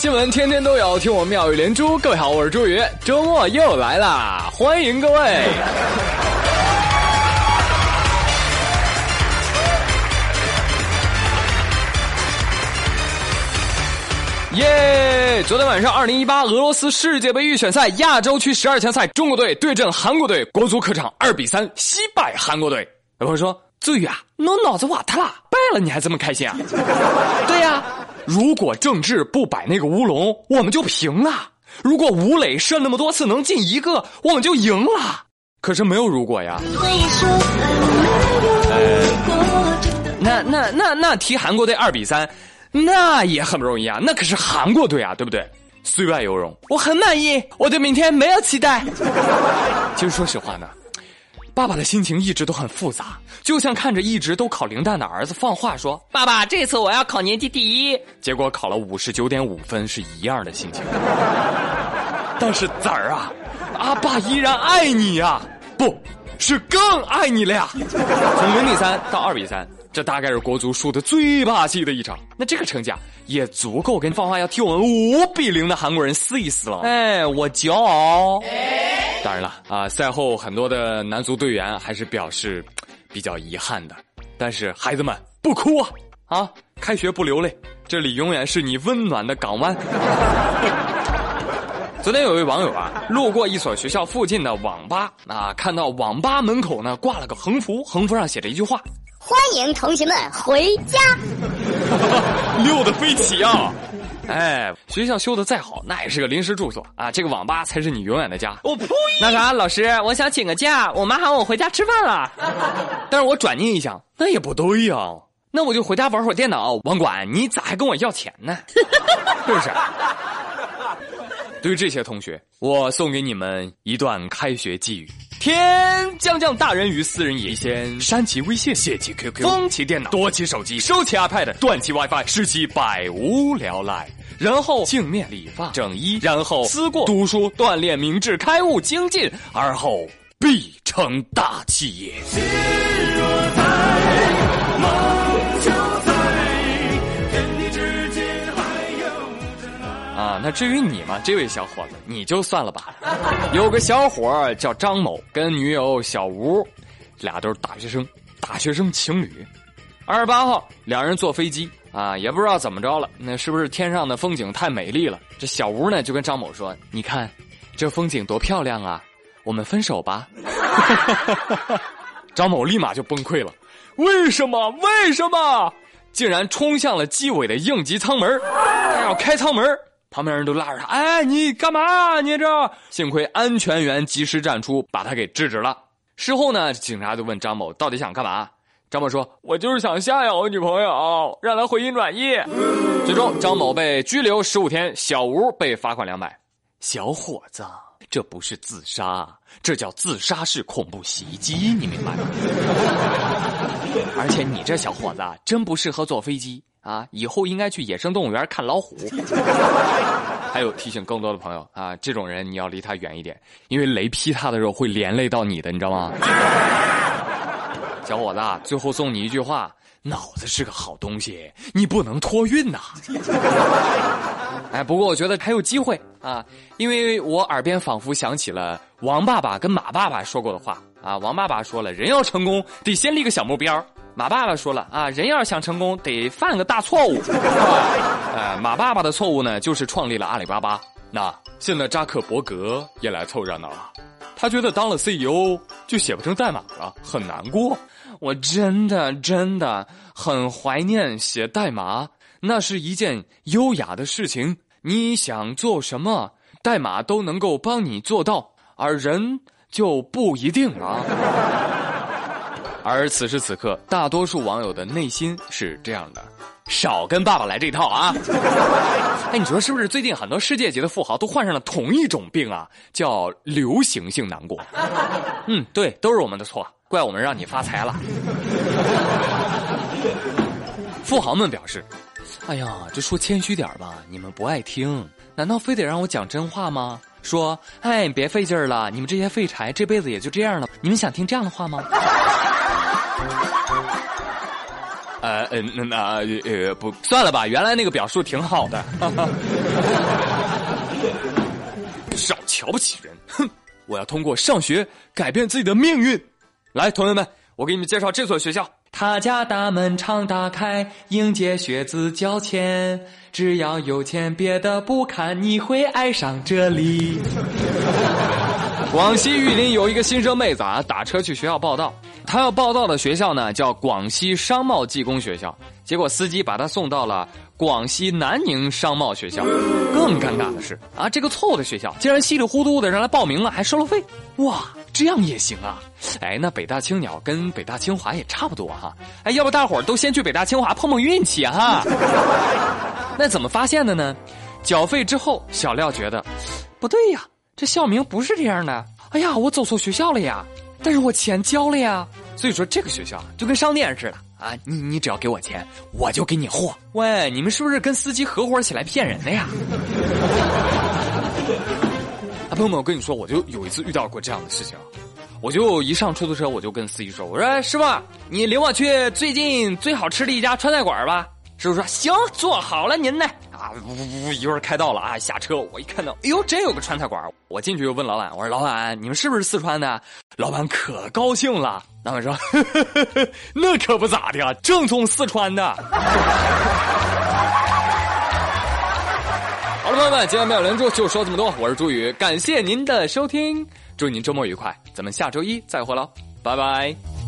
新闻天天都有，听我妙语连珠。各位好，我是朱宇，周末又来啦，欢迎各位。耶！昨天晚上，二零一八俄罗斯世界杯预选赛亚洲区十二强赛，中国队对阵韩国队，国足客场二比三惜败韩国队。有朋友说：“朱宇啊，你脑子瓦特了，败了你还这么开心啊？” 对呀。如果郑智不摆那个乌龙，我们就平了；如果吴磊射那么多次能进一个，我们就赢了。可是没有如果呀。那那那那踢韩国队二比三，那也很不容易啊。那可是韩国队啊，对不对？虽败犹荣，我很满意，我对明天没有期待。其实说实话呢。爸爸的心情一直都很复杂，就像看着一直都考零蛋的儿子放话说：“爸爸，这次我要考年级第一。”结果考了五十九点五分，是一样的心情。但是崽儿啊，阿爸依然爱你呀，不是更爱你了呀。从零比三到二比三，这大概是国足输的最霸气的一场。那这个成绩啊，也足够跟放话要替我们五比零的韩国人撕一撕了。哎，我骄傲。当然了啊，赛后很多的男足队员还是表示比较遗憾的。但是孩子们不哭啊啊！开学不流泪，这里永远是你温暖的港湾。昨天有位网友啊，路过一所学校附近的网吧啊，看到网吧门口呢挂了个横幅，横幅上写着一句话：“欢迎同学们回家。” 溜得飞起啊！哎，学校修的再好，那也是个临时住所啊。这个网吧才是你永远的家。我呸！那啥，老师，我想请个假，我妈喊我回家吃饭了。但是我转念一想，那也不对呀，那我就回家玩会儿电脑。网管，你咋还跟我要钱呢？是不是？对于这些同学，我送给你们一段开学寄语：天将降大任于斯人也，先删其微信，卸其 QQ，封其电脑，夺其手机，收其 iPad，断其 WiFi，使其百无聊赖。然后镜面理发。整衣，然后思过。读书锻炼明智开悟精进，而后必成大器也。啊，那至于你嘛，这位小伙子，你就算了吧。有个小伙叫张某，跟女友小吴，俩都是大学生，大学生情侣。二十八号，两人坐飞机。啊，也不知道怎么着了，那是不是天上的风景太美丽了？这小吴呢就跟张某说：“你看，这风景多漂亮啊，我们分手吧。”张某立马就崩溃了，为什么？为什么？竟然冲向了机尾的应急舱门，他要开舱门，旁边人都拉着他：“哎，你干嘛？你这……”幸亏安全员及时站出，把他给制止了。事后呢，警察就问张某到底想干嘛。张某说：“我就是想吓吓我女朋友，让她回心转意。”最终，张某被拘留十五天，小吴被罚款两百。小伙子，这不是自杀，这叫自杀式恐怖袭击，你明白吗？而且你这小伙子真不适合坐飞机啊！以后应该去野生动物园看老虎。还有提醒更多的朋友啊，这种人你要离他远一点，因为雷劈他的时候会连累到你的，你知道吗？小伙子，最后送你一句话：脑子是个好东西，你不能托运呐。哎，不过我觉得还有机会啊，因为我耳边仿佛响起了王爸爸跟马爸爸说过的话啊。王爸爸说了，人要成功得先立个小目标；马爸爸说了啊，人要是想成功得犯个大错误。哎，马爸爸的错误呢，就是创立了阿里巴巴。那现在扎克伯格也来凑热闹了，他觉得当了 CEO 就写不成代码了，很难过。我真的真的很怀念写代码，那是一件优雅的事情。你想做什么，代码都能够帮你做到，而人就不一定了。而此时此刻，大多数网友的内心是这样的：少跟爸爸来这套啊！哎，你说是不是？最近很多世界级的富豪都患上了同一种病啊，叫流行性难过。嗯，对，都是我们的错。怪我们让你发财了。富豪们表示：“哎呀，这说谦虚点吧，你们不爱听。难道非得让我讲真话吗？说，哎，别费劲儿了，你们这些废柴，这辈子也就这样了。你们想听这样的话吗？” 呃呃那那呃不算了吧，原来那个表述挺好的。少瞧不起人，哼！我要通过上学改变自己的命运。来，同学们，我给你们介绍这所学校。他家大门常打开，迎接学子交钱。只要有钱，别的不看，你会爱上这里。广西玉林有一个新生妹子啊，打车去学校报道。他要报道的学校呢，叫广西商贸技工学校。结果司机把他送到了广西南宁商贸学校。更尴尬的是啊，这个错误的学校竟然稀里糊涂的让他报名了，还收了费。哇，这样也行啊？哎，那北大青鸟跟北大清华也差不多哈。哎，要不大伙儿都先去北大清华碰碰运气哈？那怎么发现的呢？缴费之后，小廖觉得不对呀。这校名不是这样的，哎呀，我走错学校了呀！但是我钱交了呀，所以说这个学校就跟商店似的啊，你你只要给我钱，我就给你货。喂，你们是不是跟司机合伙起来骗人的呀？啊，朋友们，我跟你说，我就有一次遇到过这样的事情，我就一上出租车，我就跟司机说，我说师傅，你领我去最近最好吃的一家川菜馆吧。师傅说行，做好了您呢。啊，呜呜呜！一会儿开到了啊，下车我一看到，哎呦，真有个川菜馆。我进去就问老板，我说老板，你们是不是四川的？老板可高兴了，老板说，呵呵呵那可不咋的，正宗四川的。好了，朋友们，今天没有连珠就说这么多，我是朱宇，感谢您的收听，祝您周末愉快，咱们下周一再会喽，拜拜。